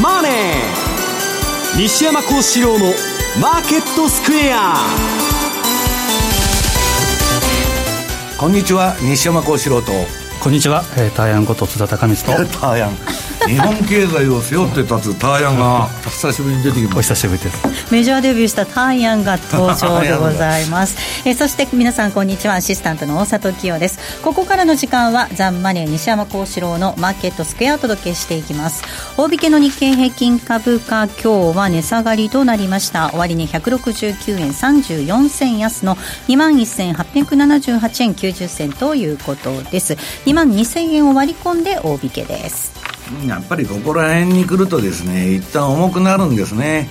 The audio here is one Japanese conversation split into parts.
マネー」西山幸四郎の「マーケットスクエア」こんにちは西山幸四郎と。こんにちは、えー、ターヤンこと津田隆光と。ターヤン日本経済を背負って立つターヤンが。久しぶりに出てきますお久しぶりですメジャーデビューしたターヤンが登場でございます。えそして皆さんこんにちは。アシスタントの大里清です。ここからの時間はザンマネー西山幸四郎のマーケットスクエアをお届けしていきます。大引けの日経平均株価今日は値下がりとなりました。終値169円34銭安の2万1878円90銭ということです。2万2000円を割り込んで大引けですやっぱりここら辺に来るとですね一旦重くなるんですね。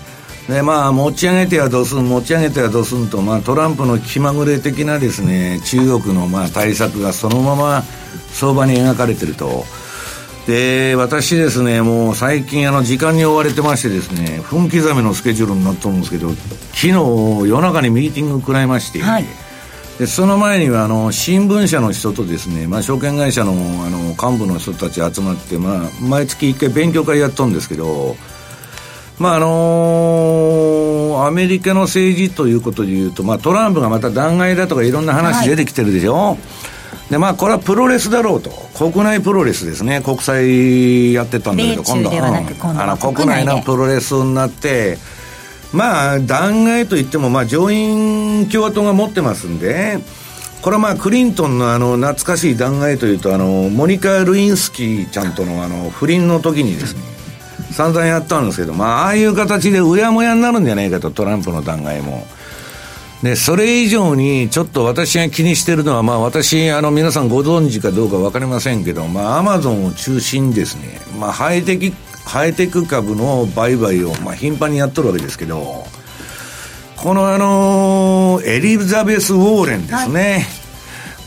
でまあ持ち上げてはどうすん持ち上げてはどうすんと、まあ、トランプの気まぐれ的なですね中国のまあ対策がそのまま相場に描かれてると。で私ですねもう最近あの時間に追われてましてですね分刻みのスケジュールになったんですけど昨日夜中にミーティング食らいまして、はい。でその前にはあの新聞社の人とですね、まあ、証券会社のあの幹部の人たち集まって、まあ、毎月1回勉強会やっとんですけど、まああのー、アメリカの政治ということでいうと、まあ、トランプがまた弾劾だとかいろんな話出てきてるでしょ、はい、でまあ、これはプロレスだろうと、国内プロレスですね、国際やってたんだけど、今度。は、あの国内のプロレスになって、まあ、弾劾といっても、まあ、上院共和党が持ってますんで、これはまあ、クリントンのあの、懐かしい弾劾というと、あの、モニカ・ルインスキーちゃんとのあの、不倫の時にですね、散々やったんですけど、まあ、ああいう形でうやもやになるんじゃないかと、トランプの弾劾も。で、それ以上に、ちょっと私が気にしてるのは、まあ私、あの皆さんご存知かどうかわかりませんけど、まあアマゾンを中心にですね、まあハイテクハイテク株の売買を、まあ、頻繁にやっとるわけですけど、このあのエリザベス・ウォーレンですね。はい、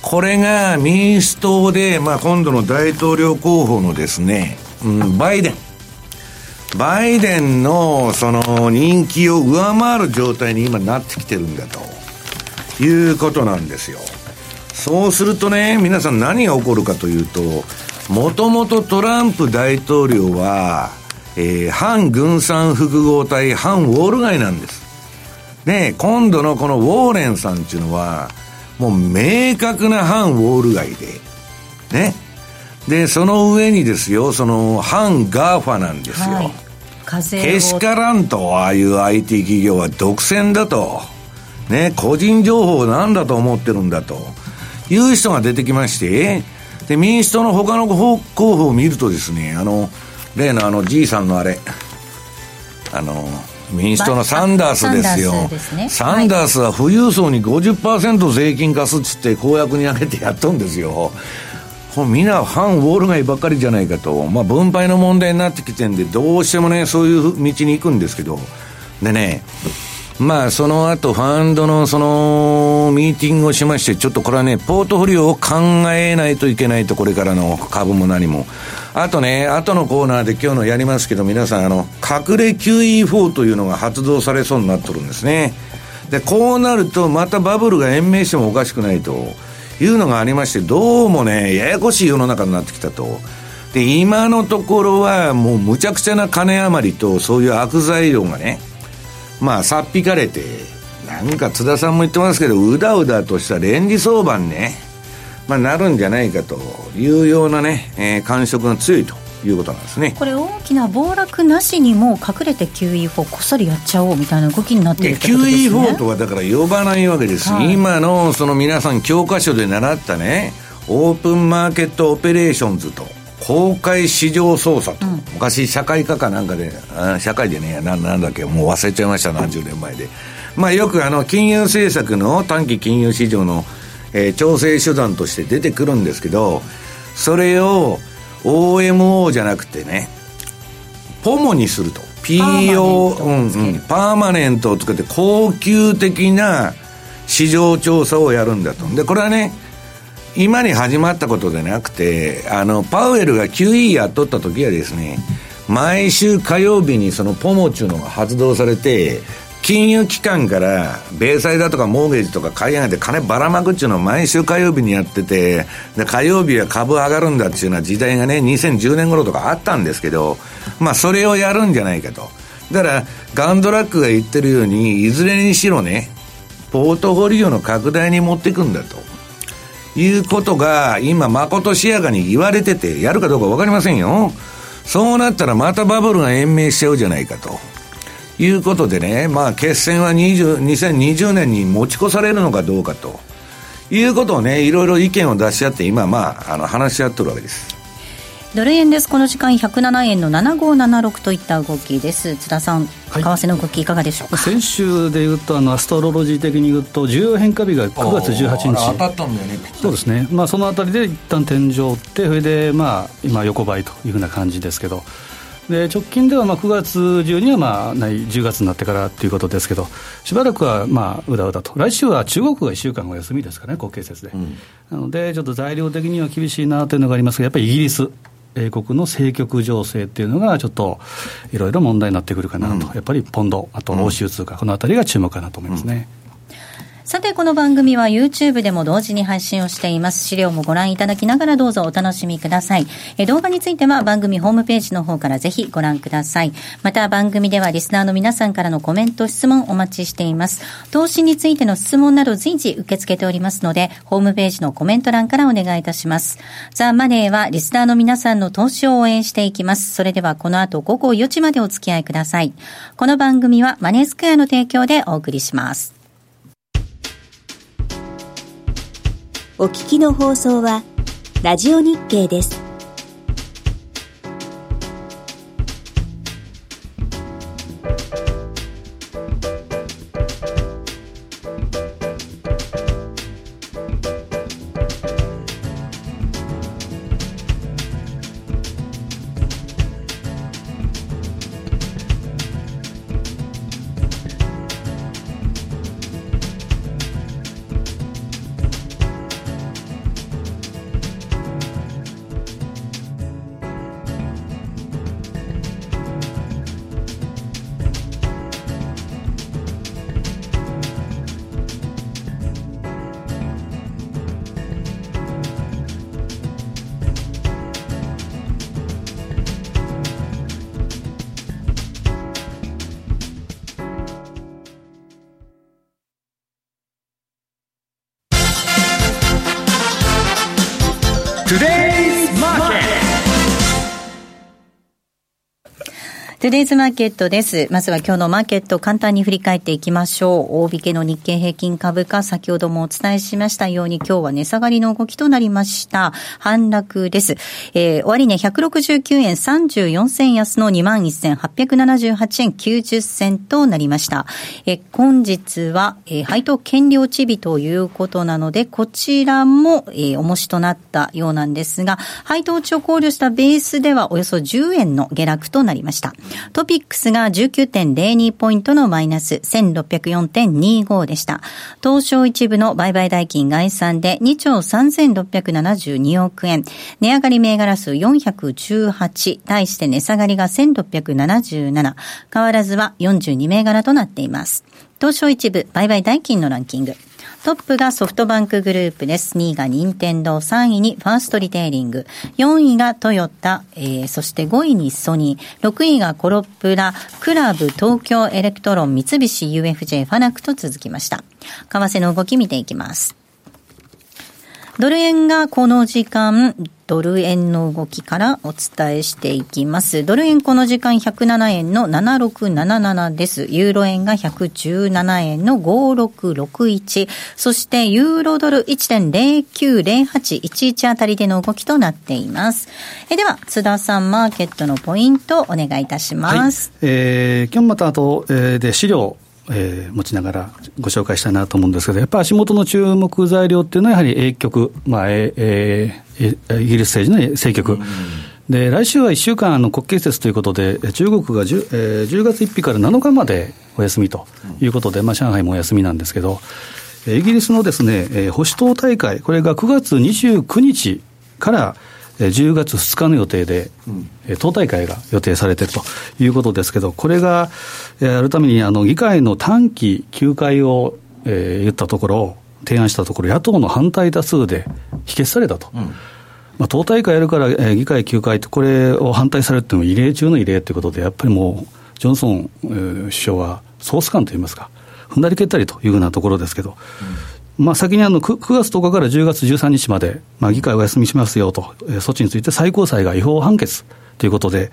これが民主党で、まあ、今度の大統領候補のですね、うん、バイデン。バイデンのその人気を上回る状態に今なってきてるんだということなんですよ。そうするとね、皆さん何が起こるかというと、もともとトランプ大統領は、えー、反軍産複合体、反ウォール街なんです。で、今度のこのウォーレンさんっていうのは、もう明確な反ウォール街で、ね。で、その上にですよ、その反 GAFA なんですよ。はい、けしからんと、ああいう IT 企業は独占だと。ね、個人情報なんだと思ってるんだと。いう人が出てきまして、で、民主党の他の候補を見るとですね、あの、例のあの、じいさんのあれ、あの、民主党のサンダースですよ。サンダースは富裕層に50%税金貸すっつって公約に挙げてやっとんですよ。みんな反ウォール街ばっかりじゃないかと。まあ分配の問題になってきてんで、どうしてもね、そういう道に行くんですけど。でね、まあ、その後、ファンドのその、ミーティングをしまして、ちょっとこれはね、ポートフォリオを考えないといけないと、これからの株も何も。あとね、後のコーナーで今日のやりますけど、皆さん、あの、隠れ QE4 というのが発動されそうになっとるんですね。で、こうなると、またバブルが延命してもおかしくないというのがありまして、どうもね、ややこしい世の中になってきたと。で、今のところは、もうむちゃくちゃな金余りと、そういう悪材料がね、まあ、さっぴかれて、なんか津田さんも言ってますけど、うだうだとしたレンジ相場にね、まあ、なるんじゃないかというようなね、えー、感触が強いということなんですね。これ大きな暴落なしにも隠れて QE4 こっそりやっちゃおうみたいな動きになってるってことですね。QE4 とはだから呼ばないわけです、はい、今のその皆さん教科書で習ったねオープンマーケットオペレーションズと公開市場操作と、うん、昔社会科かなんかで社会でねななんだっけもう忘れちゃいました何十年前で。まあよくあの金融政策の短期金融市場の、えー、調整手段として出てくるんですけどそれを OMO じゃなくてねポモにすると。PO うんうん。パーマネントをつけて恒久的な市場調査をやるんだと。でこれはね今に始まったことでなくて、あの、パウエルが QE やっとった時はですね、毎週火曜日にそのポモチュのが発動されて、金融機関から米債だとかモーゲージとか買い上げて金ばらまくっていうのを毎週火曜日にやっててで火曜日は株上がるんだっていうような時代がね2010年頃とかあったんですけどまあそれをやるんじゃないかと。だからガンドラックが言ってるようにいずれにしろねポートフォリオの拡大に持っていくんだと。いうことが今まことしやかに言われててやるかどうか分かりませんよ。そうなったらまたバブルが延命しちゃうじゃないかと。いうことでね、まあ、決戦は20 2020年に持ち越されるのかどうかということをね、いろいろ意見を出し合って、今、まあ、あの話し合ってるわけです。ドル円です。この時間107円の7576といった動きです。津田さん、はい、為替の動きいかがでしょうか？先週でいうとあのアストロロジー的に言うと重要変化日が9月18日。当たったんだよね。そうですね。まあそのあたりで一旦天井ってそれでまあ今横ばいというふうな感じですけど。で直近ではまあ9月中にはまあない10月になってからということですけど、しばらくはまあうだうだと、来週は中国が1週間お休みですかね、国慶節で、うん、なので、ちょっと材料的には厳しいなというのがありますが、やっぱりイギリス。英国の政局情勢っていうのが、ちょっといろいろ問題になってくるかなと、うん、やっぱりポンド、あと欧州通貨、このあたりが注目かなと思いますね。さて、この番組は YouTube でも同時に配信をしています。資料もご覧いただきながらどうぞお楽しみください。え動画については番組ホームページの方からぜひご覧ください。また番組ではリスナーの皆さんからのコメント、質問お待ちしています。投資についての質問など随時受け付けておりますので、ホームページのコメント欄からお願いいたします。ザ・マネーはリスナーの皆さんの投資を応援していきます。それではこの後午後4時までお付き合いください。この番組はマネースクエアの提供でお送りします。お聞きの放送は、ラジオ日経です。Today トゥデイズマーケットです。まずは今日のマーケット簡単に振り返っていきましょう。大引けの日経平均株価、先ほどもお伝えしましたように今日は値下がりの動きとなりました。反落です。えー、終値169円34銭安の21,878円90銭となりました。えー、本日は、えー、配当権利落ち日ということなので、こちらも、えー、重しとなったようなんですが、配当落ちを考慮したベースではおよそ10円の下落となりました。トピックスが19.02ポイントのマイナス1604.25でした。東証一部の売買代金概算で2兆3672億円。値上がり銘柄数418。対して値下がりが1677。変わらずは42銘柄となっています。東証一部売買代金のランキング。トップがソフトバンクグループです。2位が任天堂、3位にファーストリテイリング、4位がトヨタ、えー、そして5位にソニー、6位がコロプラ、 KLab、東京エレクトロン、三菱 UFJ、ファナックと続きました。為替の動き見ていきます。ドル円がこの時間、ドル円の動きからお伝えしていきます。ドル円この時間107円の7677です。ユーロ円が117円の5661。そしてユーロドル1.090811あたりでの動きとなっています。えでは、津田さん、マーケットのポイントお願いいたします。はい、えー、今日また後、えー、で資料えー、持ちながらご紹介したいなと思うんですけど、やっぱり足元の注目材料っていうのは、やはり英局、まあええ、イギリス政治の政局。で来週は1週間の国慶節ということで、中国が 10,、えー、10月1日から7日までお休みということで、まあ、上海もお休みなんですけど、イギリスのですね、えー、保守党大会、これが9月29日から10月2日の予定で、うん、党大会が予定されているということですけど、これが、えるためにあの議会の短期休会を、えー、言ったところ、提案したところ、野党の反対多数で否決されたと。うん、まあ、党大会やるから、えー、議会休会って、これを反対されても異例中の異例ということで、やっぱりもう、ジョンソン、えー、首相はソース感といいますか、踏んだり蹴ったりというようなところですけど、うん、まあ、先にあの 9, 9月10日から10月13日まで、まあ、議会お休みしますよと、えー、措置について最高裁が違法判決ということで、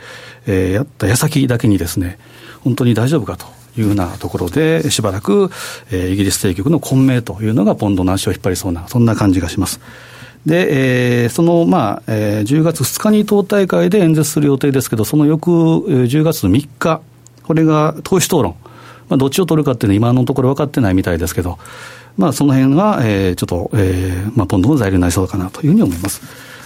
えー、やった矢先だけにですね、本当に大丈夫かというふうなところで、しばらく、えー、イギリス当局の混迷というのがポンドの足を引っ張りそうな、そんな感じがします。で、えー、その、まあ、えー、10月2日に党大会で演説する予定ですけど、その翌、えー、10月3日、これが党首討論。まあ、どっちを取るかっていうのは今のところ分かってないみたいですけど、まあ、その辺が、えー、ちょっと、えー、まあ、ポンドの材料になりそうかなというふうに思います。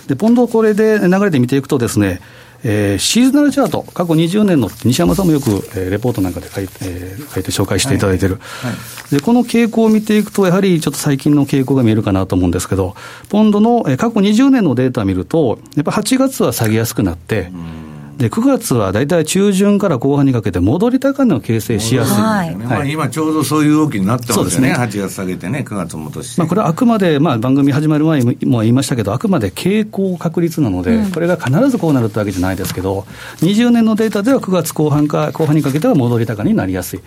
で、ポンドこれで流れで見ていくとですね、えー、シーズナルチャート、過去20年の西山さんもよく、えー、レポートなんかで書い,、えー、書いて紹介していただいている、はいはい、で、この傾向を見ていくと、やはりちょっと最近の傾向が見えるかなと思うんですけど、ポンドの、えー、過去20年のデータを見ると、やっぱ8月は下げやすくなって、うんで9月は大体中旬から後半にかけて戻り高値を形成しやすい、はいまあ、今ちょうどそういう動きになってますよね、ね8月下げてね、9月戻して。まあ、これはあくまで、まあ、番組始まる前にも言いましたけど、あくまで傾向確率なので、うん、これが必ずこうなるってわけじゃないですけど、20年のデータでは9月後半か後半にかけては戻り高になりやすい。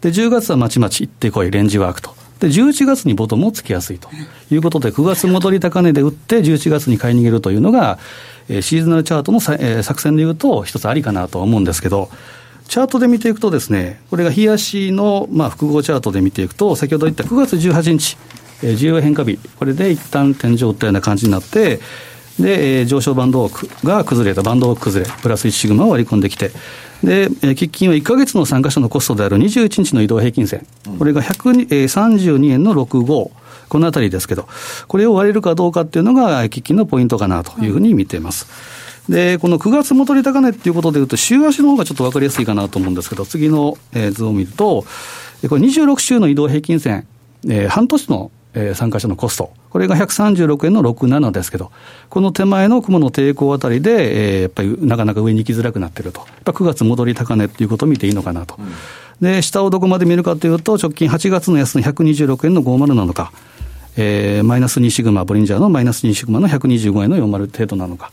で、10月はまちまち行ってこい、レンジワークと。で、11月にボトムをつきやすいということで、9月戻り高値で売って、11月に買い逃げるというのが、えシーズナルチャートのえ作戦でいうと、一つありかなと思うんですけど、チャートで見ていくとですね、これが日足の、まあ、複合チャートで見ていくと、先ほど言った9月18日、えー、需要変化日、これで一旦天井を打ったような感じになって、で、えー、上昇バンドが崩れた、バンド崩れ、プラス1シグマを割り込んできて、で、えー、喫緊は1か月の参加者のコストである21日の移動平均線、これが132円の65、このあたりですけど、これを割れるかどうかっていうのが、喫緊のポイントかなというふうに見ています。で、この9月戻り高値っていうことでいうと、週足の方がちょっと分かりやすいかなと思うんですけど、次の、え図を見ると、これ26週の移動平均線、えー、半年の、えー、参加者のコスト、これが136円の67ですけど、この手前の雲の抵抗あたりで、えー、やっぱりなかなか上に行きづらくなってると。やっぱ9月戻り高値っていうことを見ていいのかなと。うん、で、下をどこまで見るかというと、直近8月の安値126円の50なのか、えー、マイナス2シグマ、ボリンジャーのマイナス2シグマの125円の40程度なのか、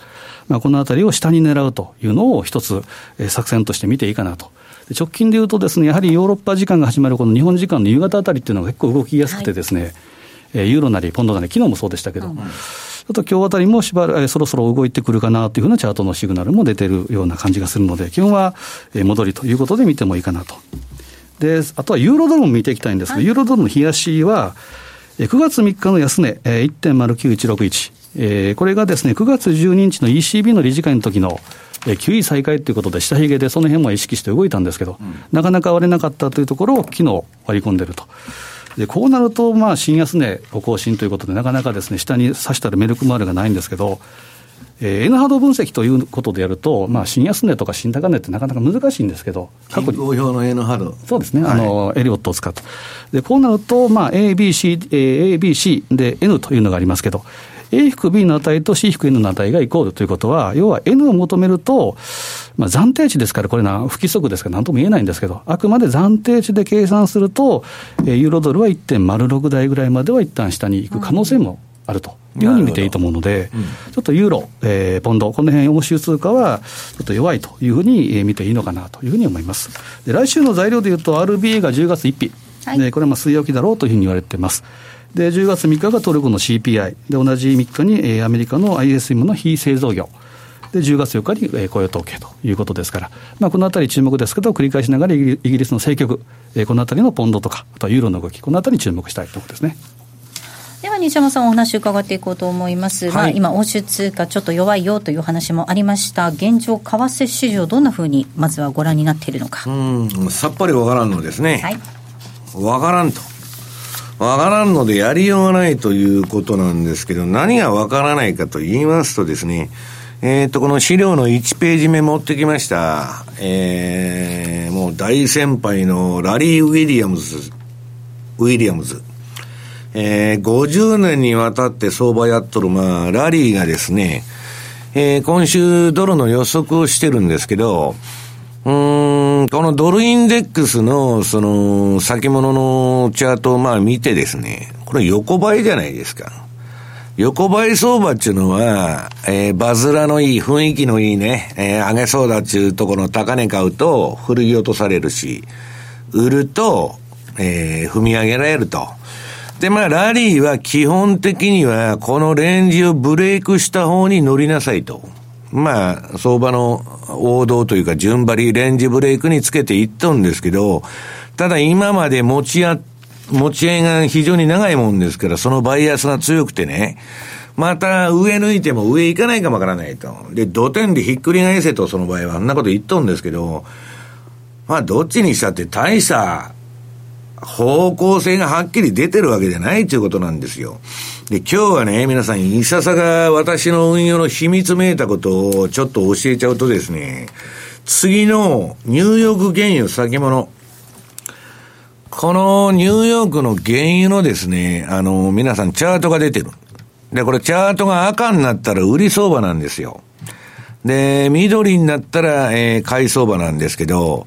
まあ、このあたりを下に狙うというのを一つ、えー、作戦として見ていいかなと。直近でいうとですね、やはりヨーロッパ時間が始まるこの日本時間の夕方あたりっていうのが結構動きやすくてですね、はい、えー、ユーロなりポンドなり、昨日もそうでしたけど、うん、あと今日あたりもしばらく、えー、そろそろ動いてくるかなというふうなチャートのシグナルも出てるような感じがするので、基本は、えー、戻りということで見てもいいかなと。で、あとはユーロドルも見ていきたいんですけど、はい、ユーロドルの冷やしは、9月3日の安値、1.09161、えー、これがですね、9月12日の ECB の理事会の時の、えー、9位再開ということで、下髭でその辺も意識して動いたんですけど、うん、なかなか割れなかったというところを昨日割り込んでると。でこうなると、まあ、新安値を更新ということで、なかなかですね、下に指したらメルクマールがないんですけど、えー、N 波動分析ということでやると、まあ、新安値とか新高値ってなかなか難しいんですけど、過去に。表の N 波動。そうですね、はい、あの、エリオットを使って。で、こうなると、まあ、A、B、C、A、B、C で N というのがありますけど、A-B の値と C-N の値がイコールということは、要は N を求めると、まあ、暫定値ですから、これな、不規則ですから何とも言えないんですけど、あくまで暫定値で計算すると、ユーロドルは1.06台ぐらいまでは一旦下に行く可能性もあると。いうふうに見ていいと思うので、うん、ちょっとユーロ、えー、ポンド、この辺欧州通貨はちょっと弱いというふうに見ていいのかなというふうに思います。で来週の材料でいうと、RBA が10月1日、はい、でこれはまあ据え置きだろうというふうに言われています。で、10月3日がトルコの CPI、で同じ3日に、えー、アメリカの ISM の非製造業。で、10月4日に、えー、雇用統計ということですから、まあ、このあたり注目ですけど、繰り返しながらイギリスの政局、えー、このあたりのポンドとか、あとはユーロの動き、このあたりに注目したいところですね。では西山さんお話伺っていこうと思います、はい、まあ、今欧州通貨ちょっと弱いよという話もありました。現状為替市場どんなふうにまずはご覧になっているのか。うんさっぱりわからんのですね。はい。わからんと。わからんのでやりようがないということなんですけど何がわからないかと言いますとですねえっ、ー、と、この資料の1ページ目持ってきました。えー、もう大先輩のラリー・ウィリアムズ、ウィリアムズ。えー、50年にわたって相場やっとる、まあ、ラリーがですね、えー、今週ドルの予測をしてるんですけど、うん、このドルインデックスの、その、先物のチャートをまあ見てですね、これ横ばいじゃないですか。横ばい相場っていうのは、えー、バズラのいい、雰囲気のいいね、えー、上げそうだっていうところの高値買うと、振り落とされるし、売ると、えー、踏み上げられると。で、まあ、ラリーは基本的には、このレンジをブレイクした方に乗りなさいと。まあ、相場の王道というか、順張り、レンジブレイクにつけていったんですけど、ただ今まで持ち合、持ち合いが非常に長いもんですから、そのバイアスが強くてね、また上抜いても上行かないかもわからないと。で、土点でひっくり返せと、その場合は、あんなこと言っとんですけど、まあ、どっちにしたって大した方向性がはっきり出てるわけじゃないということなんですよ。で、今日はね、皆さん、いささが私の運用の秘密めいたことをちょっと教えちゃうとですね、次のニューヨーク原油先物、このニューヨークの原油のですね、あの、皆さんチャートが出てる。で、これチャートが赤になったら売り相場なんですよ。で、緑になったら、えー、買い相場なんですけど、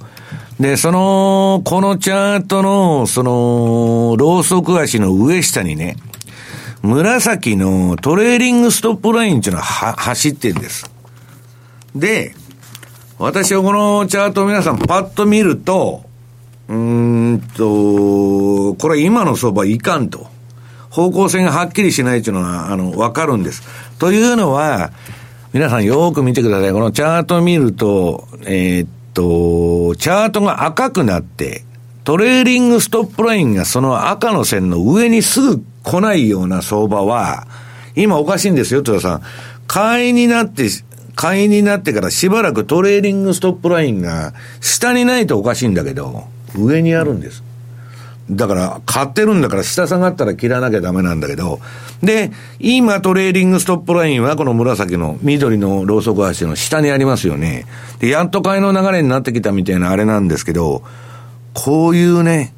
で、その、このチャートの、その、ローソク足の上下にね、紫のトレーリングストップラインっていうのはは走ってるんです。で、私はこのチャートを皆さんパッと見ると、うーんと、これ今の相場いかんと。方向性がはっきりしないっていうのは、あの、わかるんです。というのは、皆さんよーく見てください。このチャートを見ると、えー、っと、チャートが赤くなって、トレーリングストップラインがその赤の線の上にすぐ来ないような相場は、今おかしいんですよ、戸田さん。買いになって、買いになってからしばらくトレーリングストップラインが下にないとおかしいんだけど、上にあるんです。だから、買ってるんだから下下がったら切らなきゃダメなんだけど、で、今トレーリングストップラインはこの紫の緑のローソク足の下にありますよね。で、やっと買いの流れになってきたみたいなあれなんですけど、こういうね、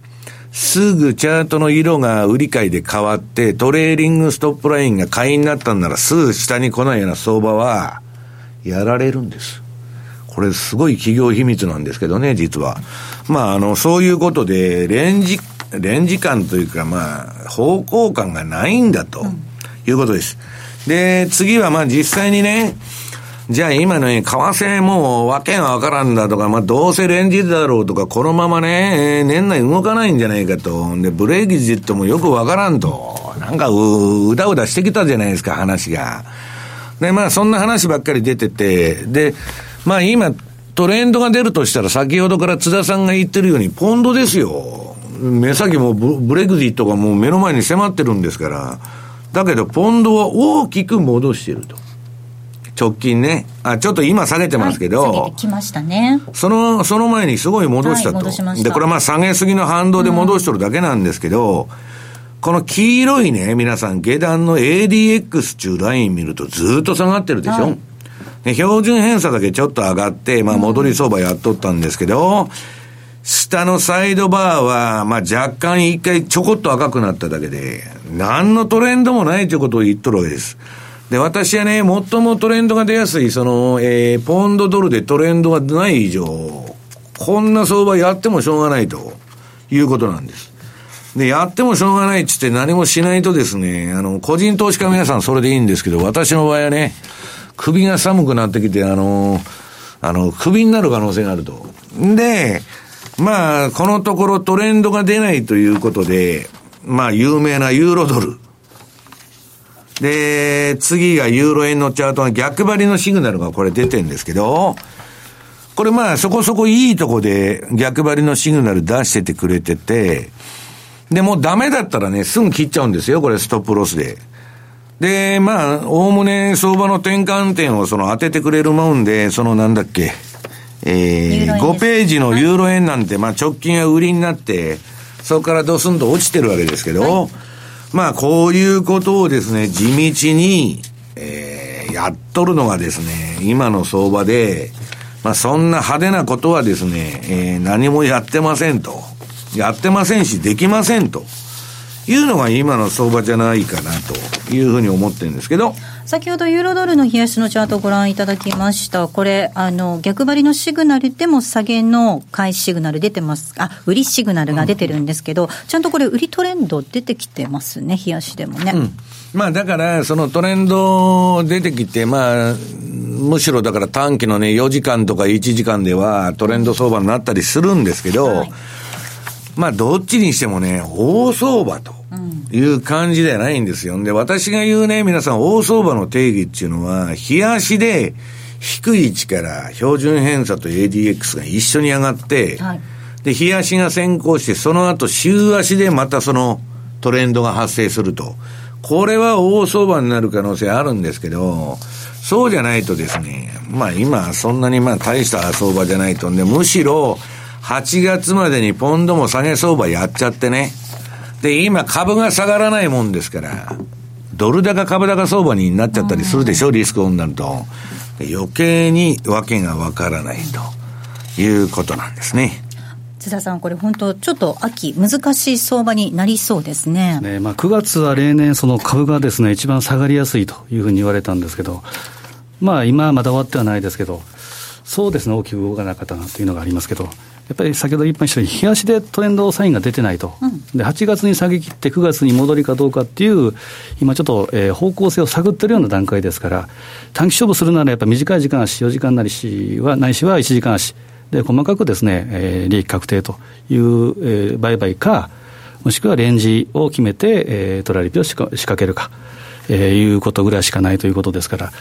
すぐチャートの色が売り買いで変わって、トレーリングストップラインが買いになったんならすぐ下に来ないような相場は、やられるんです。これすごい企業秘密なんですけどね、実は。まあ、あの、そういうことで、レンジ、レンジ感というか、まあ、方向感がないんだということです。で、次はまあ実際にね、じゃあ今の為替もうわけがわからんだとか、まあどうせレンジだろうとか、このままね、えー、年内動かないんじゃないかと。で、ブレーキジットもよくわからんと。なんかう、うだうだしてきたじゃないですか、話が。で、まあそんな話ばっかり出てて、で、まあ今、トレンドが出るとしたら、先ほどから津田さんが言ってるように、ポンドですよ。目先もブレグジットがもう目の前に迫ってるんですから。だけど、ポンドは大きく戻してると。直近ね。あ、ちょっと今下げてますけど。はい、下げてきましたね。その、その前にすごい戻したと。はい、しで、これはまあ下げすぎの反動で戻しとるだけなんですけど、うん、この黄色いね、皆さん、下段の ADX っていうライン見るとずっと下がってるでしょ、はいで、標準偏差だけちょっと上がって、まあ戻り相場やっとったんですけど、下のサイドバーは、まあ若干一回ちょこっと赤くなっただけで、何のトレンドもないということを言っとるわけです。で、私はね、最もトレンドが出やすい、その、えー、ポンドドルでトレンドがない以上、こんな相場やってもしょうがないということなんです。で、やってもしょうがないっつって何もしないとですね、あの、個人投資家皆さんそれでいいんですけど、私の場合はね、首が寒くなってきて、あの、あの、首になる可能性があると。で、まあ、このところトレンドが出ないということで、まあ、有名なユーロドル。で、次がユーロ円のチャートが逆張りのシグナルがこれ出てんですけど、これまあそこそこいいとこで逆張りのシグナル出しててくれてて、で、もうダメだったらね、すぐ切っちゃうんですよ、これストップロスで。で、まあ、おおむね相場の転換点をその当ててくれるもんで、そのなんだっけ、えー、5ページのユーロ円なんて、まあ直近は売りになって、そこからドスンと落ちてるわけですけど、はい、まあこういうことをですね、地道に、えー、やっとるのがですね、今の相場で、まあそんな派手なことはですね、えー、何もやってませんと。やってませんし、できませんと。いうのが今の相場じゃないかなというふうに思ってるんですけど。先ほどユーロドルの冷やしのチャートをご覧いただきました。これ、あの、逆張りのシグナルでも下げの買いシグナル出てます。あ、売りシグナルが出てるんですけど、うん、ちゃんとこれ売りトレンド出てきてますね、冷やしでもね。うんまあだから、そのトレンド出てきて、まあ、むしろだから短期のね、4時間とか1時間ではトレンド相場になったりするんですけど、はい、まあどっちにしてもね、大相場という感じではないんですよ。で、私が言うね、皆さん大相場の定義っていうのは、日足で低い位置から標準偏差と ADX が一緒に上がって、はい、で、日足が先行して、その後週足でまたそのトレンドが発生すると。これは大相場になる可能性あるんですけど、そうじゃないとですね、まあ今そんなにまあ大した相場じゃないとんで、むしろ8月までにポンドも下げ相場やっちゃってね。で、今株が下がらないもんですから、ドル高株高相場になっちゃったりするでしょ、リスクオンになると。余計に訳がわからないということなんですね。津田さん、これ本当、ちょっと秋、難しい相場になりそうですね。ねまあ、9月は例年、その株がですね、一番下がりやすいというふうに言われたんですけど、まあ、今はまだ終わってはないですけど、そうですね、大きく動かなかったなというのがありますけど、やっぱり先ほど言いましたように、日足でトレンドサインが出てないと、うん、で8月に下げ切って、9月に戻りかどうかっていう、今ちょっと、えー、方向性を探ってるような段階ですから、短期勝負するならやっぱり短い時間足、4時間なりしは、ないしは1時間足。で細かくですね、えー、利益確定という、えー、売買か、もしくはレンジを決めて、えー、トラリピを仕掛けるか、えー、いうことぐらいしかないということですから、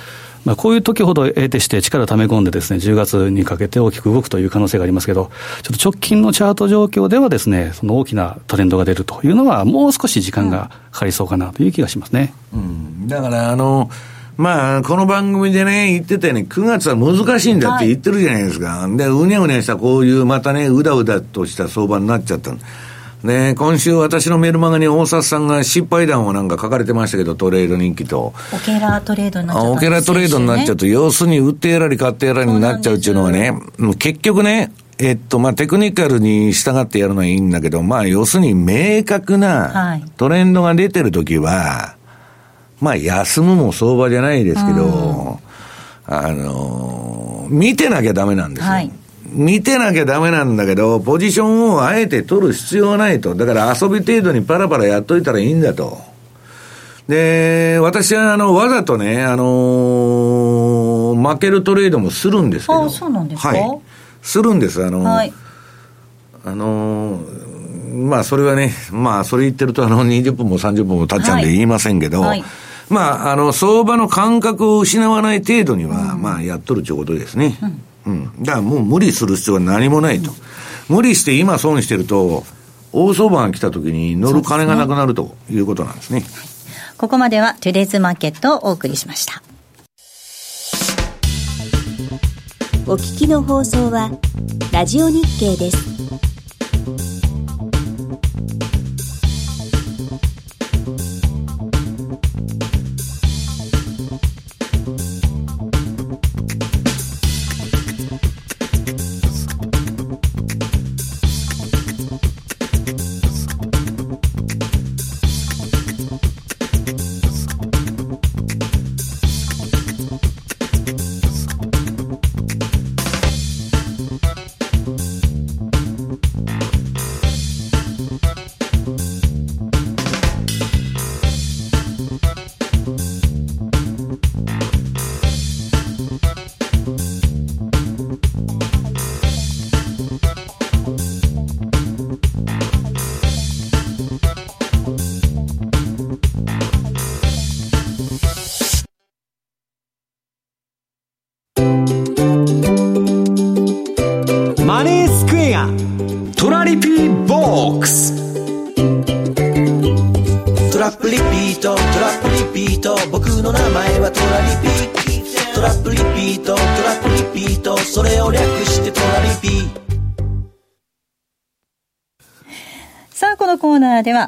まあ、こういう時ほど得てして力をため込んでですね、10月にかけて大きく動くという可能性がありますけど、ちょっと直近のチャート状況ではですね、その大きなトレンドが出るというのは、もう少し時間がかかりそうかなという気がしますね。うん、だからあのまあ、この番組でね、言ってたように、9月は難しいんだって言ってるじゃないですか。はい、で、うにゃうにゃしたこういう、またね、うだうだとした相場になっちゃったね、今週私のメルマガに大札さんが失敗談をなんか書かれてましたけど、トレード人気と。オケラトレードになっちゃう、オケラトレードになっちゃうと、要するに売ってやらり買ってやらりになっちゃうっていうのはね、結局ね、えっと、まあ、テクニカルに従ってやるのはいいんだけど、まあ、要するに明確なトレンドが出てるときは、まあ、休むも相場じゃないですけど、あの、見てなきゃダメなんですよ。はい見てなきゃダメなんだけど、ポジションをあえて取る必要はないと。だから遊び程度にパラパラやっといたらいいんだと。で、私はあの、わざとね、あのー、負けるトレードもするんですけど。あそうなんですか？はい。するんです。あのー、はい、あのーまあ、それはね、まあ、それ言ってると、あの、20分も30分も経っちゃうんで言いませんけど、はいはいまあ、あの、相場の感覚を失わない程度には、うん、まあ、やっとるということですね。うん。うん。だからもう無理する必要は何もないと。うん、無理して今損してると、大相場が来た時に乗る金がなくなるということなんですね。すねここまではトゥデイズマーケットをお送りしました。お聞きの放送は、ラジオ日経です。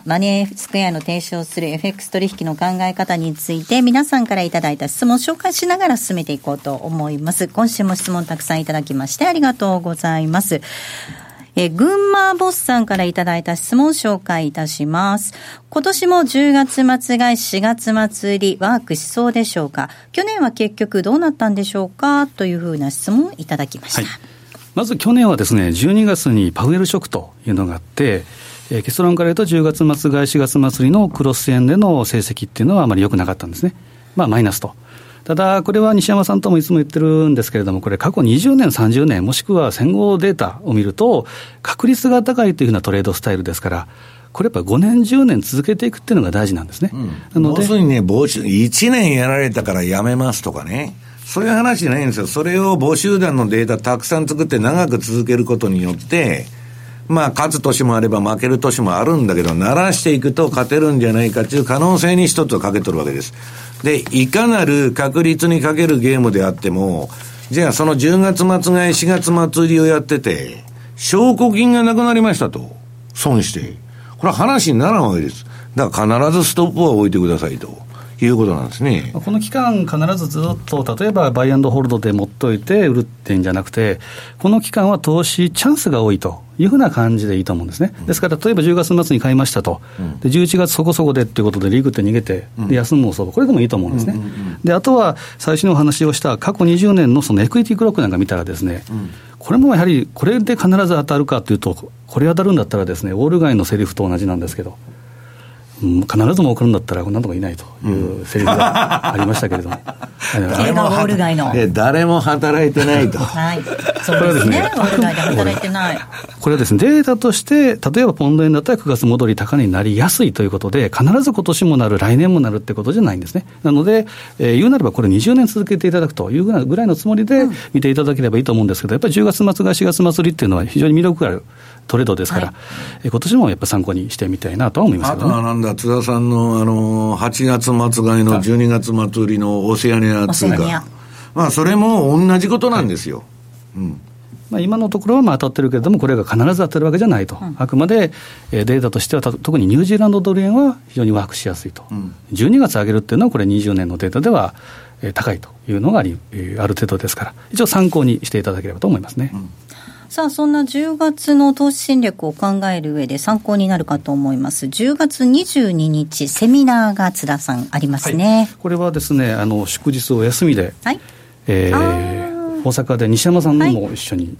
マネースクエアの提唱する FX 取引の考え方について、皆さんからいただいた質問を紹介しながら進めていこうと思います。今週も質問たくさんいただきまして、ありがとうございます。えー、群馬ボスさんからいただいた質問を紹介いたします。今年も10月末買い、4月末売り、ワークしそうでしょうか？去年は結局どうなったんでしょうか？というふうな質問をいただきました。はい、まず去年はですね、12月にパウエルショックというのがあって、えー、結論から言うと10月末買い、4月末のクロス円での成績っていうのはあまり良くなかったんですね。まあマイナスと。ただ、これは西山さんともいつも言ってるんですけれども、これ、過去20年、30年、もしくは戦後データを見ると、確率が高いというふうなトレードスタイルですから、これやっぱり5年、10年続けていくっていうのが大事なんですね。うん、要するにね、募集、1年やられたからやめますとかね。そういう話じゃないんですよ。それを募集団のデータたくさん作って長く続けることによって、まあ、勝つ年もあれば負ける年もあるんだけど、慣らしていくと勝てるんじゃないかという可能性に一つをかけとるわけです。で、いかなる確率にかけるゲームであっても、じゃあその10月末買い、4月末売りをやってて、証拠金がなくなりましたと。損して。これは話にならんわけです。だから必ずストップは置いてくださいと。いうことなんですね。この期間、必ずずっと、例えばバイアンドホールドで持っといて売るっていうんじゃなくて、この期間は投資チャンスが多いというふうな感じでいいと思うんですね。ですから、例えば10月末に買いましたと、で11月そこそこでっていうことで、リーグって逃げて、で休む相場、これでもいいと思うんですね。であとは、最初にお話をした過去20年のそのエクイティクロックなんか見たらですね、これもやはり、これで必ず当たるかというと、これ当たるんだったらですね、ウォール街のセリフと同じなんですけど、必ずも送るんだったら、なんとかいないというセリフがありましたけれども。映画ウォール街の。誰も働いてないと。はい。そうですね。ウォール街で働いてない。これはですね、データとして、例えばポンド円だったら9月戻り高値になりやすいということで、必ず今年もなる、来年もなるってことじゃないんですね。なので、えー、言うなればこれ20年続けていただくというぐらいのつもりで見ていただければいいと思うんですけど、やっぱり10月末が4月末りっていうのは非常に魅力がある。トレードですから、はい、今年もやっぱ参考にしてみたいなとは思いますけど、ね、あとはなんだ、津田さんのあの8月末買いの12月末売りのオセアニア通貨、まあ、それも同じことなんですよ。うん。まあ、今のところはまあ当たってるけれども、これが必ず当たるわけじゃないと、うん、あくまでデータとしては、特にニュージーランドドル円は非常にワークしやすいと、うん、12月上げるっていうのは、これ、20年のデータでは高いというのがありある程度ですから、一応参考にしていただければと思いますね。うんさあ、そんな10月の投資戦略を考える上で参考になるかと思います。10月22日、セミナーが津田さんありますね。はい、これはですね、あの、祝日お休みで、はい、えー、大阪で西山さんも一緒に、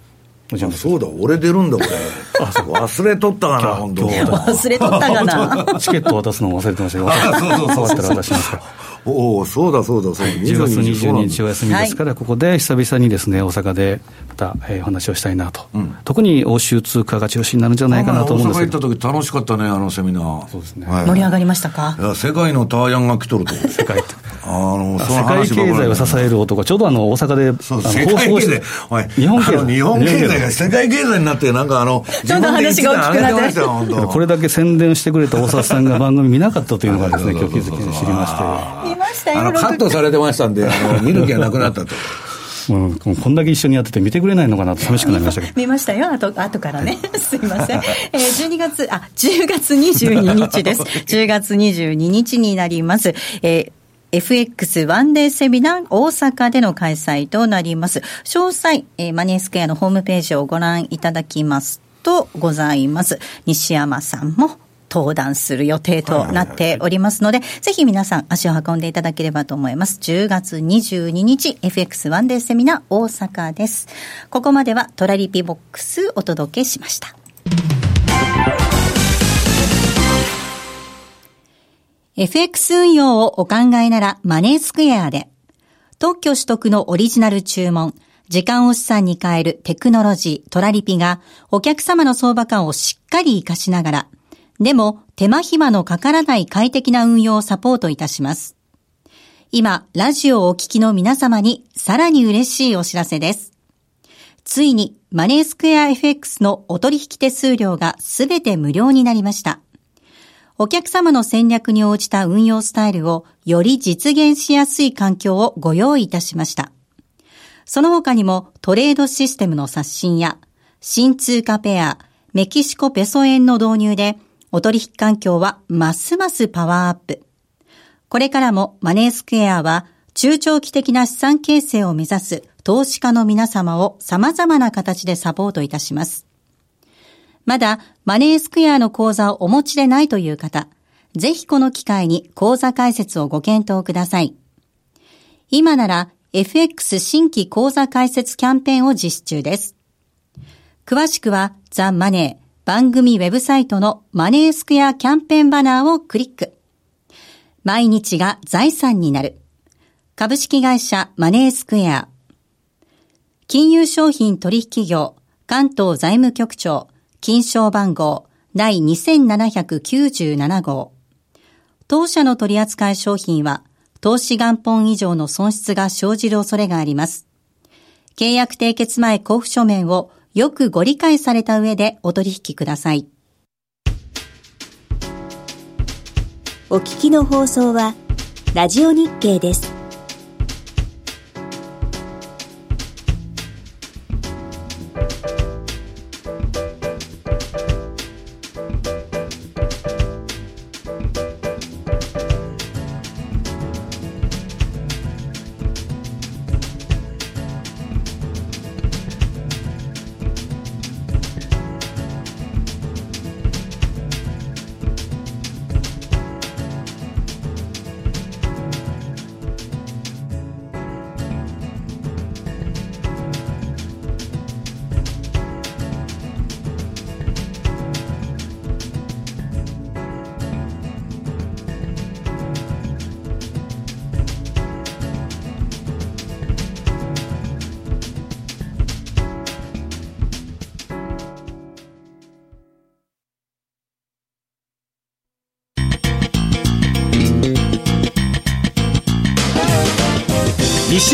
はい、そうだ、俺出るんだ、これ。あ、忘れとったかな、本当忘れとったかな。チケット渡すの忘れてましたよ。そうそうそう。ったら渡しますから。おお、そうだそうだ、そうだ。10月22日お休みですから、ここで久々にですね、大阪でまた、えー、お話をしたいなと、うん、特に欧州通貨が中心になるんじゃないかなと思うんですけど。大阪行った時楽しかったね、あのセミナー。そうですね。はい、盛り上がりましたか？いや、世界のターヤンが来とると。世界あの、その世界経済を支える男、ちょうどあの、大阪で、そう世界経済、日本経済。日本経済が世界経済になって、なんかあの、ちょうど話が大きくなって。これだけ宣伝してくれた大沢さんが番組見なかったというのがですね、今日気づきに知りまして。見ましたよ。あの、カットされてましたんで、あの、見る気がなくなったと。うん、こんだけ一緒にやってて見てくれないのかなと寂しくなりましたけど。見ましたよ、あと、後からね。すいません。えー、12月、あ、10月22日です。10月22日になります。えー FX ワンデーセミナー大阪での開催となります。詳細、えー、マネースクエアのホームページをご覧いただきますとございます。西山さんも登壇する予定となっておりますので、ぜひ皆さん足を運んでいただければと思います。10月22日 FX ワンデーセミナー大阪です。ここまではトラリピボックスお届けしました。FX 運用をお考えならマネースクエアで、特許取得のオリジナル注文、時間を資産に変えるテクノロジートラリピがお客様の相場感をしっかり活かしながら、でも手間暇のかからない快適な運用をサポートいたします。今、ラジオをお聞きの皆様にさらに嬉しいお知らせです。ついにマネースクエア FX のお取引手数料がすべて無料になりました。お客様の戦略に応じた運用スタイルをより実現しやすい環境をご用意いたしました。その他にもトレードシステムの刷新や新通貨ペア、メキシコペソ円の導入でお取引環境はますますパワーアップ。これからもマネースクエアは中長期的な資産形成を目指す投資家の皆様を様々な形でサポートいたします。まだマネースクエアの口座をお持ちでないという方、ぜひこの機会に口座開設をご検討ください。今なら FX 新規口座開設キャンペーンを実施中です。詳しくはザ・マネー番組ウェブサイトのマネースクエアキャンペーンバナーをクリック。毎日が財産になる。株式会社マネースクエア。金融商品取引業関東財務局長金賞番号第2797号。当社の取扱い商品は投資元本以上の損失が生じる恐れがあります。契約締結前交付書面をよくご理解された上でお取引ください。お聞きの放送は、ラジオ日経です。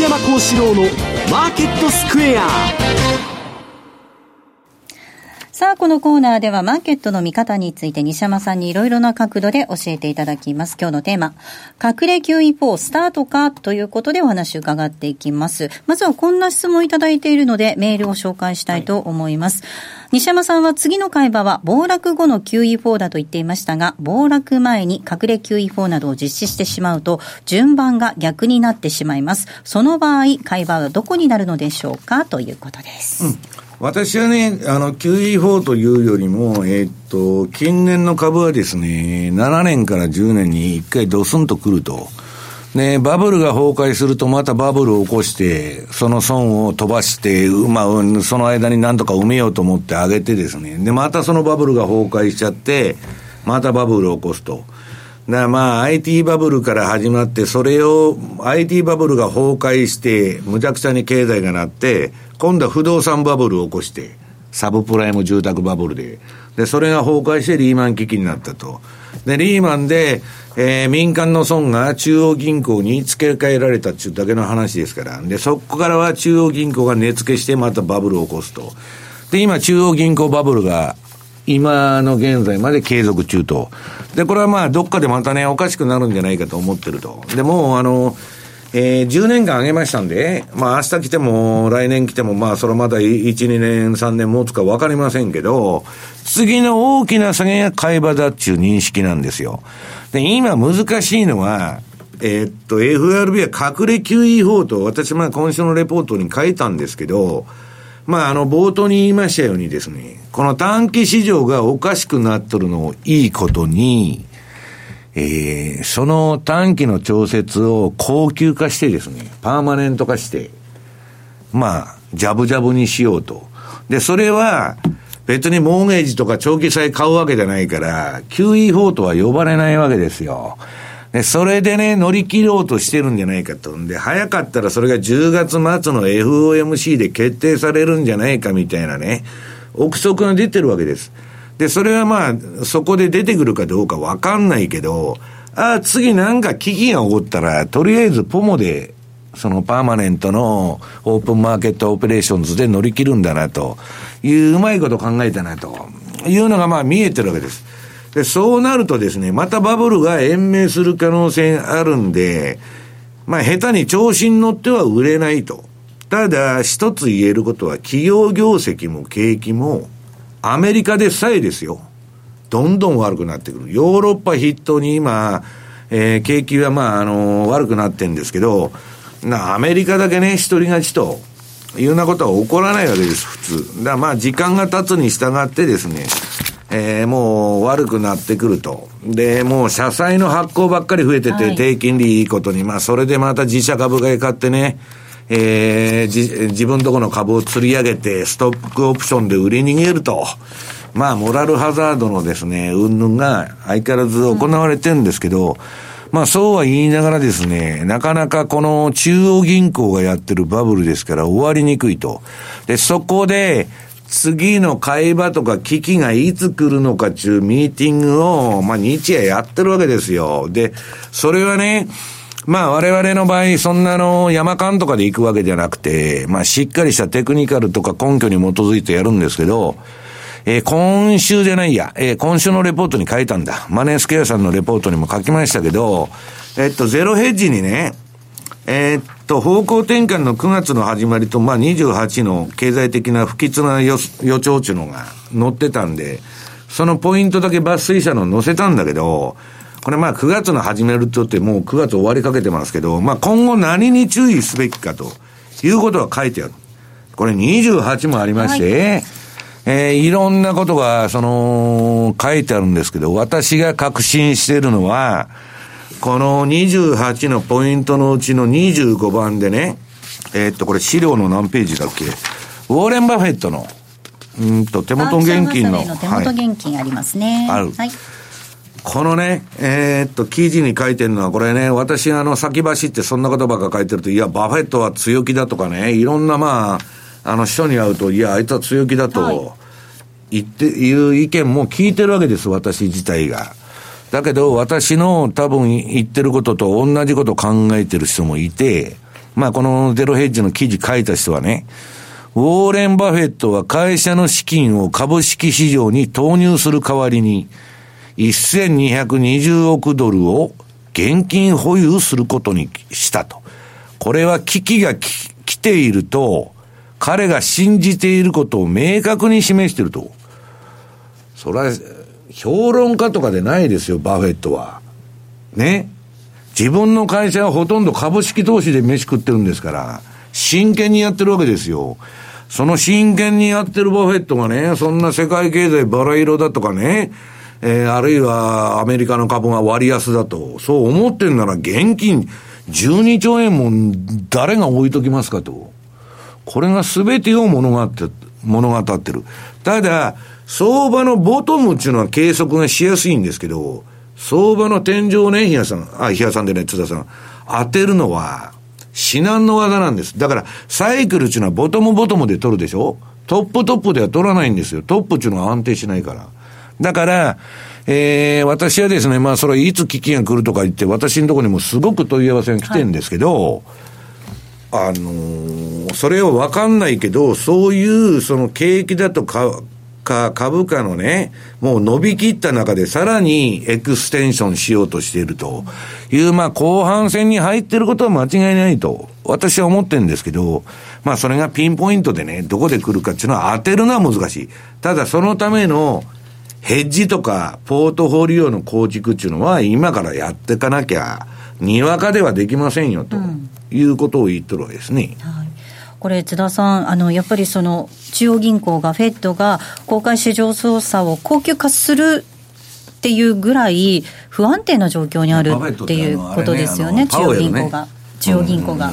西山幸四郎のマーケットスクエアさあ、このコーナーではマーケットの見方について西山さんにいろいろな角度で教えていただきます。今日のテーマ、隠れ QE4 スタートか？ということでお話を伺っていきます。まずはこんな質問いただいているのでメールを紹介したいと思います。はい西山さんは次の会話は暴落後の QE4 だと言っていましたが、暴落前に隠れ QE4 などを実施してしまうと、順番が逆になってしまいます。その場合、会話はどこになるのでしょうかということです。うん私はね、あの、QE4 というよりも、えー、っと、近年の株はですね、7年から10年に1回ドスンと来ると。ね、バブルが崩壊するとまたバブルを起こして、その損を飛ばして、まあ、その間になんとか埋めようと思ってあげてですね。で、またそのバブルが崩壊しちゃって、またバブルを起こすと。だからまあ IT バブルから始まって、それを IT バブルが崩壊して、むちゃくちゃに経済がなって、今度は不動産バブルを起こして、サブプライム住宅バブルで。で、それが崩壊してリーマン危機になったと。で、リーマンで、えー、民間の損が中央銀行に付け替えられたっちゅうだけの話ですから。で、そこからは中央銀行が値付けしてまたバブルを起こすと。で、今中央銀行バブルが今の現在まで継続中と。で、これはまあ、どっかでまたね、おかしくなるんじゃないかと思ってると。で、もう、あの、えー、10年間上げましたんで、まあ明日来ても来年来てもまあそれまだ1、2年、3年持つか分かりませんけど、次の大きな下げが買い場だっていう認識なんですよ。で、今難しいのは、えー、っと、FRB は隠れ QE と私まあ今週のレポートに書いたんですけど、まあ、あの、冒頭に言いましたようにですね、この短期市場がおかしくなっとるのをいいことに、えー、その短期の調節を高級化してですね、パーマネント化して、まあ、ジャブジャブにしようと。で、それは、別にモーゲージとか長期債買うわけじゃないから、QE4 とは呼ばれないわけですよ。で、それでね、乗り切ろうとしてるんじゃないかと。んで、早かったらそれが10月末の FOMC で決定されるんじゃないかみたいなね、憶測が出てるわけです。で、それはまあ、そこで出てくるかどうかわかんないけど、ああ、次なんか危機が起こったら、とりあえずポモで、そのパーマネントのオープンマーケットオペレーションズで乗り切るんだなといううまいこと考えたなというのがまあ見えてるわけです。で、そうなるとですね、またバブルが延命する可能性あるんで、まあ、下手に調子に乗っては売れないと。ただ、一つ言えることは、企業業績も景気も、アメリカでさえですよ。どんどん悪くなってくる。ヨーロッパ筆頭に今、えー、景気はまあ、あのー、悪くなってんですけど、な、アメリカだけね、一人勝ちというようなことは起こらないわけです、普通。だまあ時間が経つに従ってですね、えー、もう悪くなってくると。で、もう社債の発行ばっかり増えてて、低金利いいことに、まあそれでまた自社株買い買ってね、えー、自分とこの株を釣り上げて、ストックオプションで売り逃げると。まあ、モラルハザードのですね、云々が相変わらず行われてるんですけど、うんまあそうは言いながらですね、なかなかこの中央銀行がやってるバブルですから終わりにくいと。で、そこで、次の会話とか危機がいつ来るのかっていうミーティングを、まあ日夜やってるわけですよ。で、それはね、まあ我々の場合、そんなの山間とかで行くわけじゃなくて、まあしっかりしたテクニカルとか根拠に基づいてやるんですけど、えー、今週じゃないや、えー、今週のレポートに書いたんだ。マネースケアさんのレポートにも書きましたけど、えっと、ゼロヘッジにね、えー、っと、方向転換の9月の始まりと、まあ、28の経済的な不吉な予兆っていうのが載ってたんで、そのポイントだけ抜粋したの載せたんだけど、これまあ9月の始めるとってもう9月終わりかけてますけど、まあ今後何に注意すべきかということが書いてある。これ28もありまして、はいえー、いろんなことが、その、書いてあるんですけど、私が確信しているのは、この28のポイントのうちの25番でね、えー、っと、これ資料の何ページだっけ？ウォーレン・バフェットの、うんと、手元現金の。手元現金ありますね。はい、ある。はい。このね、えー、っと、記事に書いてるのは、これね、私あの、先走ってそんなことばっか書いてると、いや、バフェットは強気だとかね、いろんなまあ、あの人に会うと、いや、あいつは強気だと言って、いう意見も聞いてるわけです、私自体が。だけど、私の多分言ってることと同じことを考えてる人もいて、まあこのゼロヘッジの記事書いた人はね、ウォーレン・バフェットは会社の資金を株式市場に投入する代わりに、1220億ドルを現金保有することにしたと。これは危機が来ていると、彼が信じていることを明確に示していると。それは、評論家とかでないですよ、バフェットは。ね？自分の会社はほとんど株式投資で飯食ってるんですから、真剣にやってるわけですよ。その真剣にやってるバフェットがね、そんな世界経済バラ色だとかね、えー、あるいはアメリカの株が割安だと、そう思ってんなら現金12兆円も誰が置いときますかと。これが全てを物語って物語ってる。ただ、相場のボトムっていうのは計測がしやすいんですけど、相場の天井をね、日野さん、あ、日野さんでね、津田さん、当てるのは、至難の技なんです。だから、サイクルっていうのはボトムボトムで取るでしょ？トップトップでは取らないんですよ。トップっていうのは安定しないから。だから、えー、私はですね、まあ、それいつ危機が来るとか言って、私のところにもすごく問い合わせが来てるんですけど、はい、あのー、それはわかんないけど、そういう、その景気だとか、か株価のね、もう伸びきった中でさらにエクステンションしようとしているという、まあ後半戦に入ってることは間違いないと、私は思ってるんですけど、まあそれがピンポイントでね、どこで来るかっていうのは当てるのは難しい。ただそのためのヘッジとかポートフォリオの構築っていうのは今からやっていかなきゃ、にわかではできませんよということを言ってるわけですね。はい。これ、津田さん、あのやっぱりその中央銀行が、フェットが公開市場操作を高級化するっていうぐらい、不安定な状況にあるっていうことですよね、中央銀行が。中央銀行が、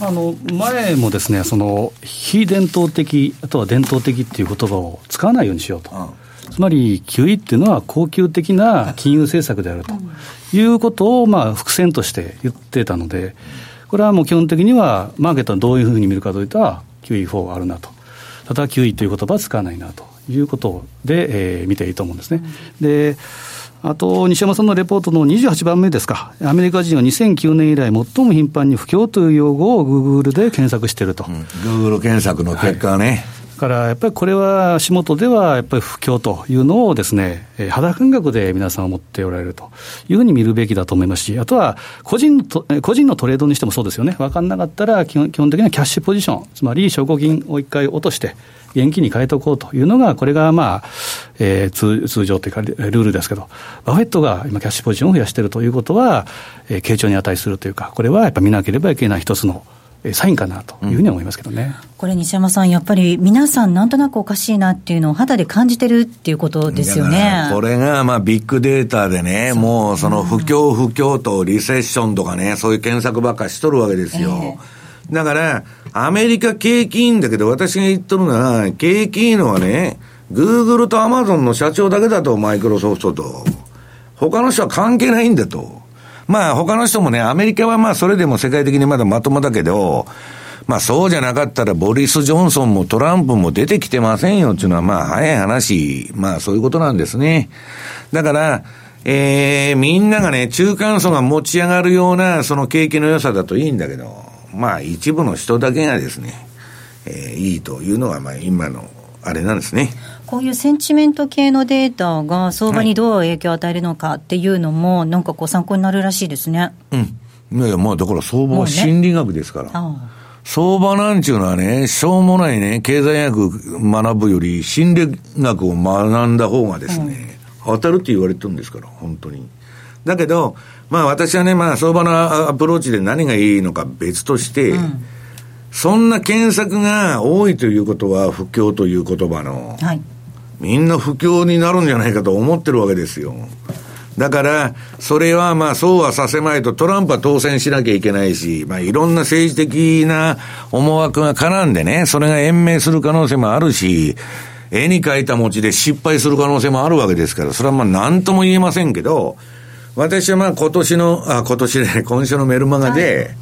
あの前もですねその非伝統的あとは伝統的っていう言葉を使わないようにしようと、つまり QE っていうのは高級的な金融政策であるということをまあ伏線として言ってたので、これはもう基本的には、マーケットはどういうふうに見るかといったら、QE4 があるなと、ただ QE という言葉は使わないなということで、えー、見ていいと思うんですね。うん、であと、西山さんのレポートの28番目ですか、アメリカ人は2009年以来、最も頻繁に不況という用語をグーグルで検索していると。グーグル検索の結果ね、はいからやっぱりこれは足元ではやっぱり不況というのをですね、えー、肌感覚で皆さん思っておられるというふうに見るべきだと思いますし、あとは個人と個人のトレードにしてもそうですよね、分かんなかったら基本基本的にはキャッシュポジション、つまり証拠金を一回落として、現金に変えておこうというのが、これがまあ、えー、通通常というか、ルールですけど、バフェットが今、キャッシュポジションを増やしているということは、えー、傾聴に値するというか、これはやっぱり見なければいけない一つのサインかなというふうに思いますけどね、うん、これ、西山さん、やっぱり皆さん、なんとなくおかしいなっていうのを肌で感じてるっていうことですよねこれがまあビッグデータでね、もうその不況、不況とリセッションとかね、そういう検索ばっかしとるわけですよ。えー、だから、アメリカ景気いいんだけど、私が言っとるのは、景気いいのはね、グーグルとアマゾンの社長だけだと、マイクロソフトと。他の人は関係ないんだと。まあ他の人もね、アメリカはまあそれでも世界的にまだまともだけど、まあそうじゃなかったらボリス・ジョンソンもトランプも出てきてませんよっていうのはまあ早い話、まあそういうことなんですね。だから、えー、みんながね、中間層が持ち上がるようなその景気の良さだといいんだけど、まあ一部の人だけがですね、えー、いいというのはまあ今のあれなんですね。こういうセンチメント系のデータが相場にどう影響を与えるのかっていうのも、はい、なんかこう参考になるらしいですね。うん。いやいや、まあだから相場は心理学ですから。ね、相場なんちゅうのはね、しょうもないね、経済学学ぶより心理学を学んだ方がですね、うん、当たるって言われてるんですから、本当に。だけど、まあ私はね、まあ相場のアプローチで何がいいのか別として、うんそんな検索が多いということは、不況という言葉の、はい、みんな不況になるんじゃないかと思ってるわけですよ。だから、それはまあそうはさせまいとトランプは当選しなきゃいけないし、まあいろんな政治的な思惑が絡んでね、それが延命する可能性もあるし、絵に描いた餅で失敗する可能性もあるわけですから、それはまあ何とも言えませんけど、私はまあ今年の、あ、今年ね、今週のメルマガで、はい、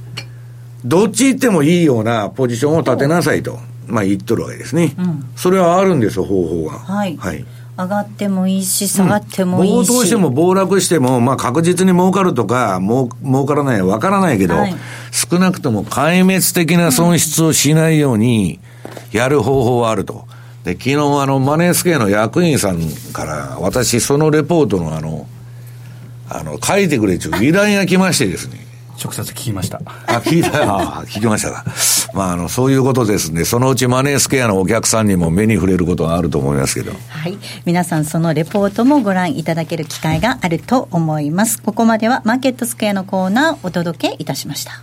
どっち行ってもいいようなポジションを立てなさいと。まあ、言っとるわけですね、うん、それはあるんですよ、方法が。はい、はい。上がってもいいし、下がってもいいし、暴騰しても暴落しても、まあ、確実に儲かるとか、もう儲からないわからないけど、はい、少なくとも壊滅的な損失をしないようにやる方法はあると。で、昨日あの、マネースケアの役員さんから、私、そのレポートのあの、あの、書いてくれちゅう依頼が来ましてですね。直接聞きました。あ、聞いた よ。聞きましたか。まあ、あの、そういうことですね。そのうちマネースケアのお客さんにも目に触れることがあると思いますけど。はい。皆さん、そのレポートもご覧いただける機会があると思います。ここまではマーケットスクエアのコーナーお届けいたしました。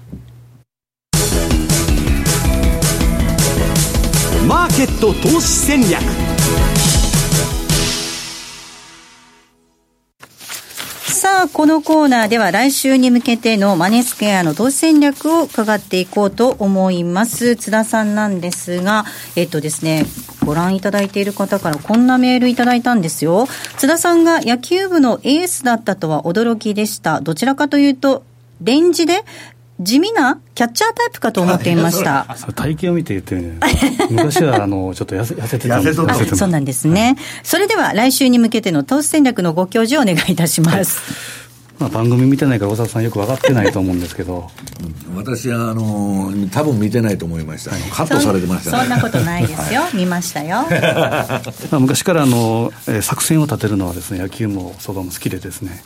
マーケット投資戦略さあ、このコーナーでは来週に向けてのマネースクエアの投資戦略を伺っていこうと思います。津田さんなんですが、えっとですね、ご覧いただいている方からこんなメールいただいたんですよ。津田さんが野球部のエースだったとは驚きでした。どちらかというと、レンジで地味なキャッチャータイプかと思っていました。体型を見て言ってるね。昔は、あの、ちょっと痩せ 痩せてたんです。痩せそうなんですね。それでは、来週に向けての投資戦略のご教授をお願いいたします。まあ、番組見てないから大沢さんよく分かってないと思うんですけど。私はあの多分見てないと思いました。カットされてました、ね、そんなことないですよ、はい、見ましたよ。まあ昔からあの、えー、作戦を立てるのはですね野球も相場も好きでですね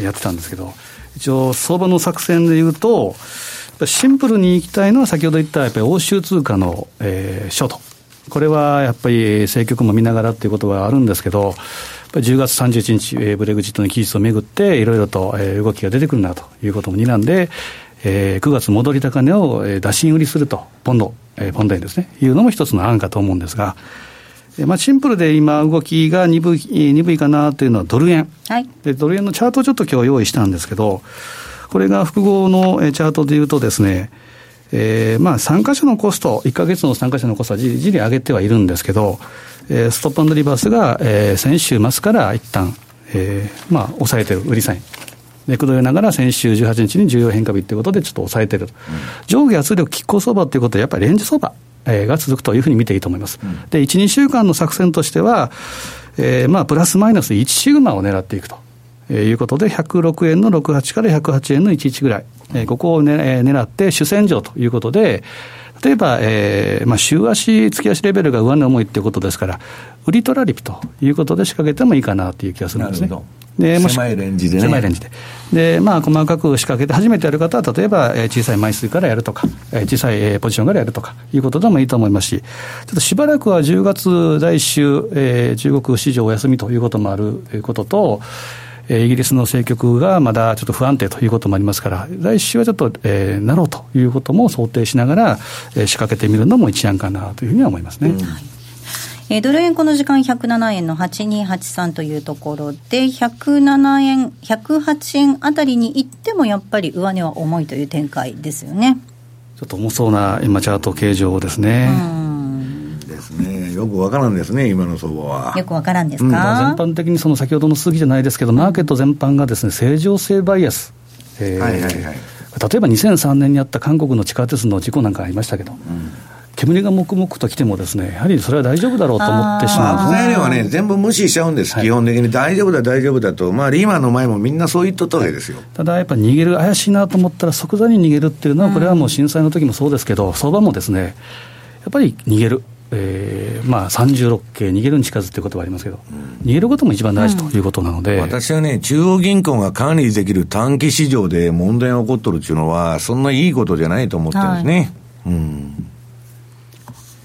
やってたんですけど一応相場の作戦でいうとシンプルにいきたいのは先ほど言ったやっぱり欧州通貨の、えー、ショート。これはやっぱり政局も見ながらっていうことがあるんですけど10月31日、えー、ブレグジットの期日をめぐって、いろいろと、えー、動きが出てくるなということも睨んで、えー、9月戻り高値を、えー、打診売りすると、ポンド、えー、ポンド円ですね、いうのも一つの案かと思うんですが、まあ、シンプルで今、動きが鈍い鈍いかなというのはドル円、はい、で、ドル円のチャートをちょっと今日用意したんですけど、これが複合のチャートでいうとですね、えー、まあ3箇所のコスト、1か月の3箇所のコストはじりじり上げてはいるんですけど、えー、ストップリバースが、えー、先週末から一旦、えー、まあ抑えてる、売りサイン。で、くどいながら先週18日に重要変化日ということでちょっと抑えてる。うん、上下圧力拮抗相場ということはやっぱりレンジ相場。えー、が続くというふうに見ていいと思います。うん、で、1、2週間の作戦としては、えー、まあ、プラスマイナス1シグマを狙っていくと。えー、いうことで、106円の68から108円の11ぐらい、えー、ここを、ねえー、狙って主戦場ということで、例えば、えーまあ、週足、月足レベルが上値重いっていうことですから、売り取られピということで仕掛けてもいいかなという気がするんですね。で狭いレンジでね。狭いレンジで。で、まあ、細かく仕掛けて、初めてやる方は、例えば、えー、小さい枚数からやるとか、えー、小さい、えー、ポジションからやるとか、いうことでもいいと思いますし、ちょっとしばらくは10月第1週、えー、中国市場お休みということもあることと、えー、イギリスの政局がまだちょっと不安定ということもありますから、来週はちょっと、えー、なろうということも想定しながら、えー、仕掛けてみるのも一案かなというふうには思いますね。うんえー、ドル円この時間107円の8283というところで、107円、108円あたりに行ってもやっぱり上値は重いという展開ですよね。ちょっと重そうな今チャート形状ですね。ですね。よくわからんですね、今の相場は。よくわからんですか、うん、全般的にその先ほどの数字じゃないですけど、マーケット全般がですね、正常性バイアス。えー、はいはいはい。例えば2003年にあった韓国の地下鉄の事故なんかありましたけど、うん煙が黙々と来てもですね、やはりそれは大丈夫だろうと思ってしまう材料はね、全部無視しちゃうんです、はい、基本的に。大丈夫だ、大丈夫だと。まあ、リーマンの前もみんなそう言っとったわけですよ。ただ、やっぱ逃げる、怪しいなと思ったら即座に逃げるっていうのは、これはもう震災の時もそうですけど、相場もですね、やっぱり逃げる。えー、まあ36系、逃げるに近づっていうことはありますけど、うん、逃げることも一番大事ということなので、うん、私はね、中央銀行が管理できる短期市場で問題が起こっとるっていうのは、そんないいことじゃないと思ってるんですね。はい、うん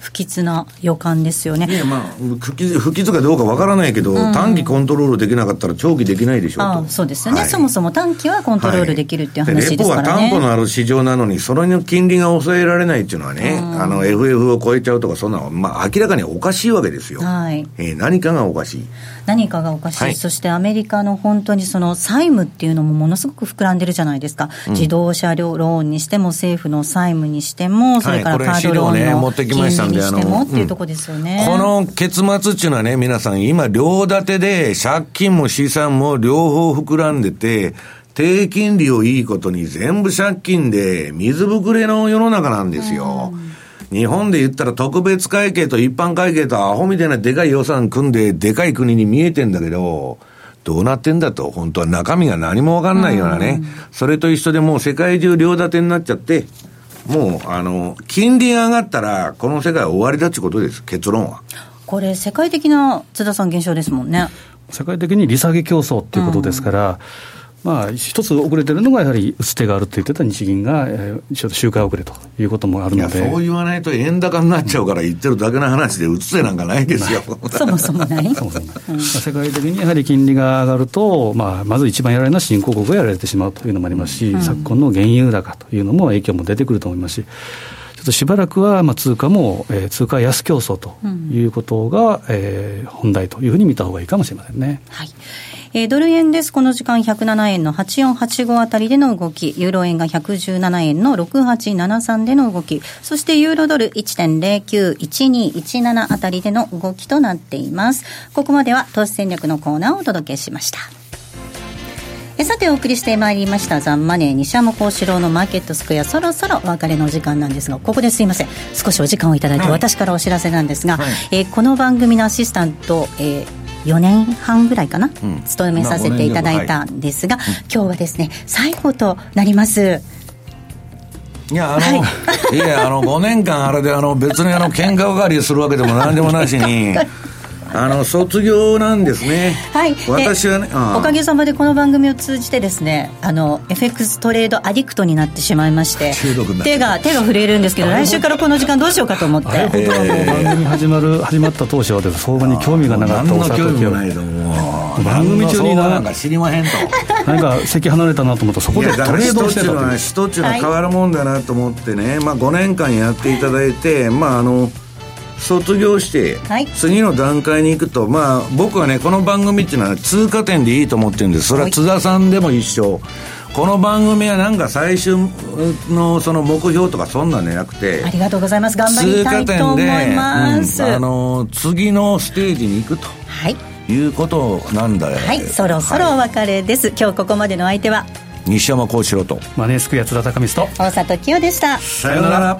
不吉な予感ですよね。いや、まあ、不吉不吉かどうかわからないけど、うん、短期コントロールできなかったら長期できないでしょうあそうですよね、はい、そもそも短期はコントロールできるっていう話ですからね。レポは担保のある市場なのに、それの金利が抑えられないっていうのはね、うん、あの、FF を超えちゃうとか、そんなの、まあ、明らかにおかしいわけですよ。はい。えー、何かがおかしい。何かがおかしい、はい、そしてアメリカの本当にその債務っていうのもものすごく膨らんでるじゃないですか、うん、自動車ローンにしても、政府の債務にしても、それからカードローンの金利にしてもっていうところですよね、この結末っていうのはね、皆さん、今、両立てで借金も資産も両方膨らんでて、低金利をいいことに全部借金で水ぶくれの世の中なんですよ。うん。日本で言ったら特別会計と一般会計とアホみたいなでかい予算組んで、でかい国に見えてんだけど、どうなってんだと、本当は中身が何もわかんないようなね、それと一緒でもう世界中両立てになっちゃって、もう、あの、金利が上がったら、この世界は終わりだってことです、結論は。これ、世界的な津田さん現象ですもんね。世界的に利下げ競争っていうことですから、うんまあ、一つ遅れてるのが、やはり打つ手があると言ってた日銀が、えー、ちょっと周回遅れということもあるので。そう言わないと円高になっちゃうから言ってるだけの話で、打つ手なんかないですよ、そもそもない、そもそもまあ、世界的にやはり金利が上がると、まあ、まず一番やられるのは新興国がやられてしまうというのもありますし、うん、昨今の原油高というのも影響も出てくると思いますし。ちょっとしばらくは、まあ、通貨も、えー、通貨安競争ということが、うん、えー、本題というふうに見たほうがいいかもしれませんね。はいえー、ドル円です。この時間107円の8485あたりでの動き、ユーロ円が117円の6873での動き、そしてユーロドル1.091217あたりでの動きとなっています。ここまでは投資戦略のコーナーをお届けしました。えさてお送りしてまいりましたザンマネー。西山幸四郎のマーケットスクエア。そろそろお別れの時間なんですがここですいません。少しお時間をいただいて、私からお知らせなんですが、はい、えー、この番組のアシスタント、えー4年半ぐらいかな、うん、勤めさせていただいたんですが、まあはい、今日はですね最後となります。いや、あの、はい、いや、あの、5年間あれで、あの、別にあの、喧嘩ばかりするわけでも何でもなしに、あの卒業なんですね。はい。私はね、おかげさまでこの番組を通じてですね、あの FX トレードアディクトになってしまいまして、手が手が震えるんですけど、来週からこの時間どうしようかと思って。あれ番組始まる始まった当初は相場に興味がなかったお興味ないと番組中になんか知りまへんと。なんか席離れたなと思ったそこでトレードしてたと。一つの変わるもんだなと思ってね、まあ5年間やっていただいて、まああの。卒業して、次の段階に行くと、まあ、僕はね、この番組っていうのは通過点でいいと思ってるんです。それは津田さんでも一緒。この番組はなんか最終のその目標とかそんなんじゃなくてありがとうございます。頑張りたいと思います、うん、あの次のステージに行くと、はい、いうことなんだよ。はい。そろそろお別れです、はい、今日ここまでの相手は？西山幸四郎と。マネースクエア津田隆光と。大里清でした。さようなら